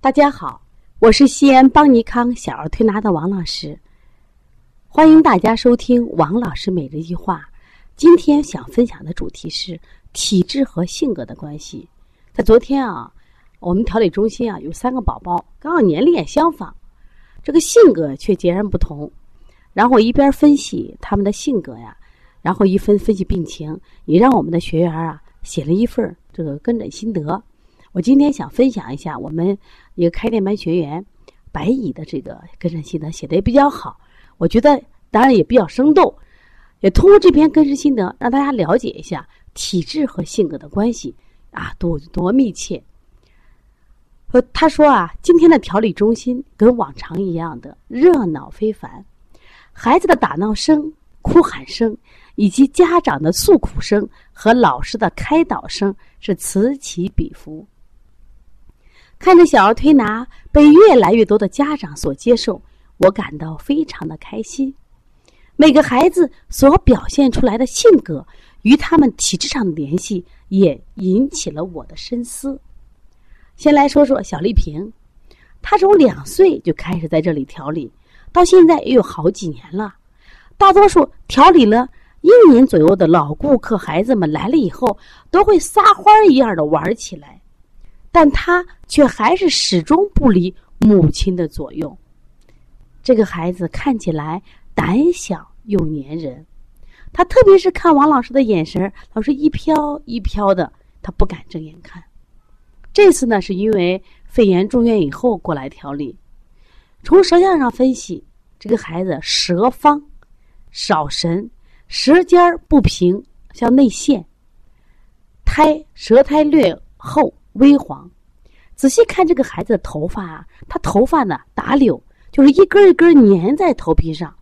大家好，我是西安邦尼康小儿推拿的王老师，欢迎大家收听王老师每日一话。今天想分享的主题是体质和性格的关系。在昨天啊，我们调理中心啊有三个宝宝，刚好年龄也相仿，这个性格却截然不同。然后一边分析他们的性格呀，然后一分分析病情，也让我们的学员啊写了一份这个跟诊心得。我今天想分享一下我们一个开店班学员白蚁的这个跟诊心得，写的也比较好。我觉得当然也比较生动，也通过这篇跟诊心得让大家了解一下体质和性格的关系啊，多多密切。呃，他说啊，今天的调理中心跟往常一样的热闹非凡，孩子的打闹声、哭喊声，以及家长的诉苦声和老师的开导声是此起彼伏。看着小儿推拿被越来越多的家长所接受，我感到非常的开心。每个孩子所表现出来的性格与他们体质上的联系，也引起了我的深思。先来说说小丽萍，她从两岁就开始在这里调理，到现在也有好几年了。大多数调理了一年左右的老顾客孩子们来了以后，都会撒欢儿一样的玩起来。但他却还是始终不离母亲的左右。这个孩子看起来胆小又粘人，他特别是看王老师的眼神老是一飘一飘的，他不敢正眼看。这次呢，是因为肺炎住院以后过来调理。从舌象上分析，这个孩子舌方少神，舌尖不平，像内陷，苔舌苔略厚。微黄，仔细看这个孩子的头发啊，他头发呢打绺，就是一根一根粘在头皮上。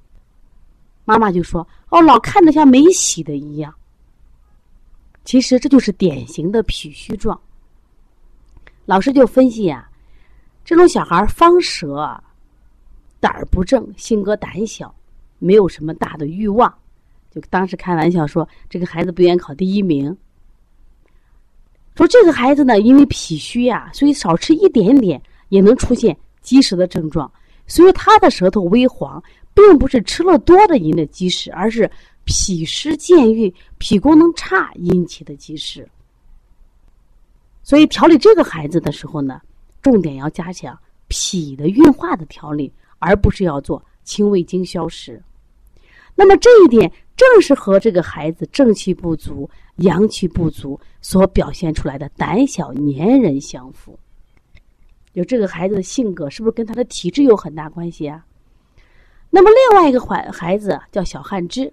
妈妈就说：“哦，老看着像没洗的一样。”其实这就是典型的脾虚状。老师就分析呀，这种小孩方舌，胆儿不正，性格胆小，没有什么大的欲望。就当时开玩笑说，这个孩子不愿考第一名。说这个孩子呢，因为脾虚呀，所以少吃一点点也能出现积食的症状。所以他的舌头微黄，并不是吃了多的引的积食，而是脾湿健郁、脾功能差引起的积食。所以调理这个孩子的时候呢，重点要加强脾的运化的调理，而不是要做清胃经消食。那么这一点正是和这个孩子正气不足。阳气不足所表现出来的胆小粘人相符，有这个孩子的性格是不是跟他的体质有很大关系啊？那么另外一个孩孩子叫小汉之，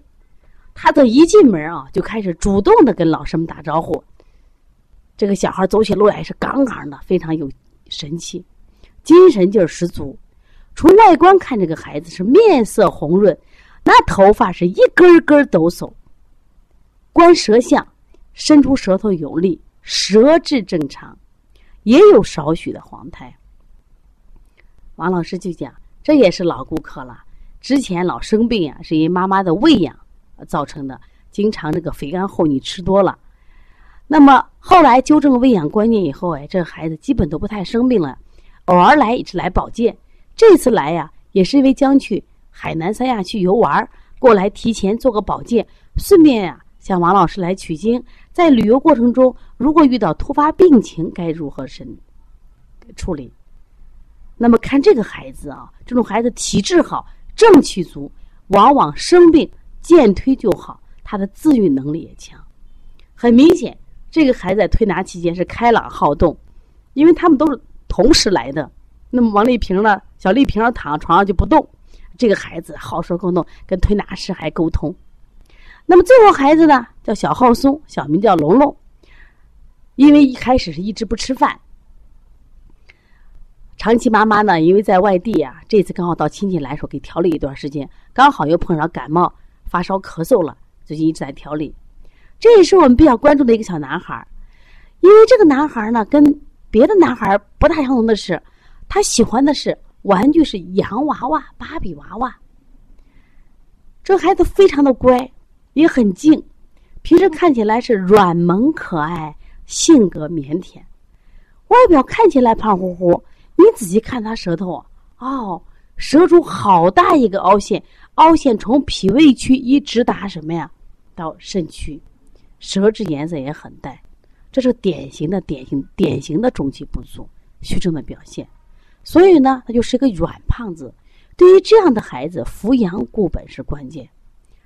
他的一进门啊就开始主动的跟老师们打招呼。这个小孩走起路来是杠杠的，非常有神气，精神劲儿十足。从外观看，这个孩子是面色红润，那头发是一根根抖擞。观舌象，伸出舌头有力，舌质正常，也有少许的黄苔。王老师就讲，这也是老顾客了。之前老生病啊，是因为妈妈的喂养造成的，经常这个肥甘厚腻吃多了。那么后来纠正喂养观念以后，哎，这孩子基本都不太生病了，偶尔来也是来保健。这次来呀，也是因为将去海南三亚去游玩，过来提前做个保健，顺便呀。向王老师来取经，在旅游过程中，如果遇到突发病情，该如何审处理？那么看这个孩子啊，这种孩子体质好，正气足，往往生病见推就好，他的自愈能力也强。很明显，这个孩子在推拿期间是开朗好动，因为他们都是同时来的。那么王丽萍呢，小丽萍躺床上就不动，这个孩子好说沟通，跟推拿师还沟通。那么最后孩子呢，叫小浩松，小名叫龙龙。因为一开始是一直不吃饭，长期妈妈呢，因为在外地啊，这次刚好到亲戚来说给调理一段时间，刚好又碰上感冒、发烧、咳嗽了，最近一直在调理。这也是我们比较关注的一个小男孩，因为这个男孩呢，跟别的男孩不大相同的是，他喜欢的是玩具是洋娃娃、芭比娃娃。这孩子非常的乖。也很静，平时看起来是软萌可爱，性格腼腆，外表看起来胖乎乎，你仔细看他舌头，哦，舌中好大一个凹陷，凹陷从脾胃区一直达什么呀？到肾区，舌质颜色也很淡，这是典型的典型典型的中气不足虚症的表现。所以呢，他就是一个软胖子。对于这样的孩子，扶阳固本是关键。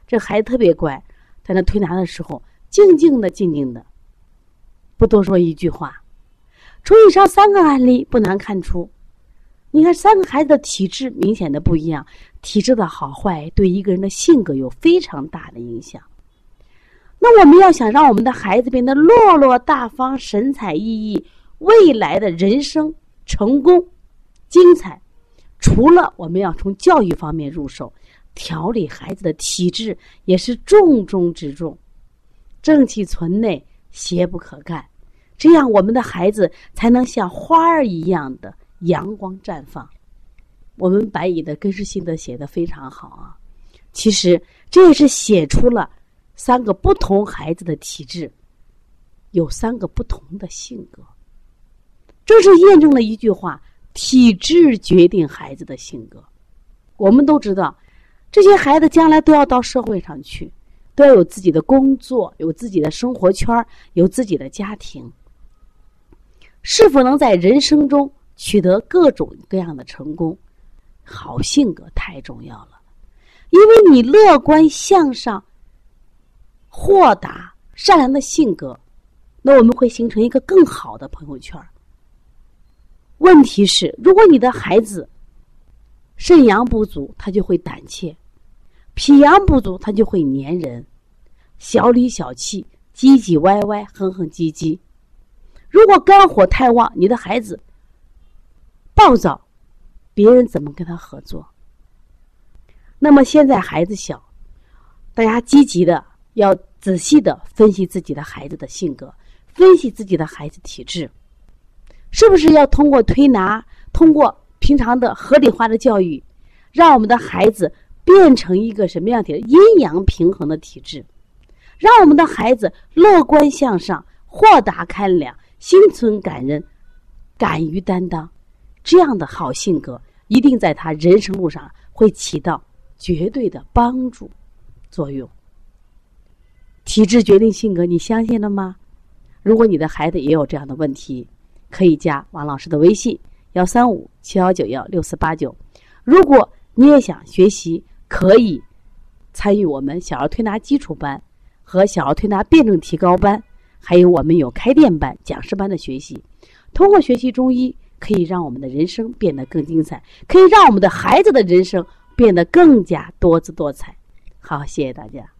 这孩子特别乖，在那推拿的时候，静静的、静静的，不多说一句话。从以上三个案例不难看出，你看三个孩子的体质明显的不一样，体质的好坏对一个人的性格有非常大的影响。那我们要想让我们的孩子变得落落大方、神采奕奕，未来的人生成功、精彩，除了我们要从教育方面入手，调理孩子的体质也是重中之重。正气存内，邪不可干。这样，我们的孩子才能像花儿一样的阳光绽放。我们白蚁的根式心得写的非常好啊，其实这也是写出了三个不同孩子的体质，有三个不同的性格。正是验证了一句话：体质决定孩子的性格。我们都知道，这些孩子将来都要到社会上去，都要有自己的工作，有自己的生活圈，有自己的家庭。是否能在人生中取得各种各样的成功？好性格太重要了，因为你乐观向上、豁达、善良的性格，那我们会形成一个更好的朋友圈。问题是，如果你的孩子肾阳不足，他就会胆怯；脾阳不足，他就会粘人、小里小气、唧唧歪歪、哼哼唧唧。如果肝火太旺，你的孩子暴躁，别人怎么跟他合作？那么现在孩子小，大家积极的要仔细的分析自己的孩子的性格，分析自己的孩子体质，是不是要通过推拿，通过平常的合理化的教育，让我们的孩子变成一个什么样的阴阳平衡的体质，让我们的孩子乐观向上、豁达开朗。心存感恩，敢于担当，这样的好性格一定在他人生路上会起到绝对的帮助作用。体质决定性格，你相信了吗？如果你的孩子也有这样的问题，可以加王老师的微信：幺三五七幺九幺六四八九。如果你也想学习，可以参与我们小儿推拿基础班和小儿推拿辩证提高班。还有我们有开店班、讲师班的学习，通过学习中医，可以让我们的人生变得更精彩，可以让我们的孩子的人生变得更加多姿多彩。好，谢谢大家。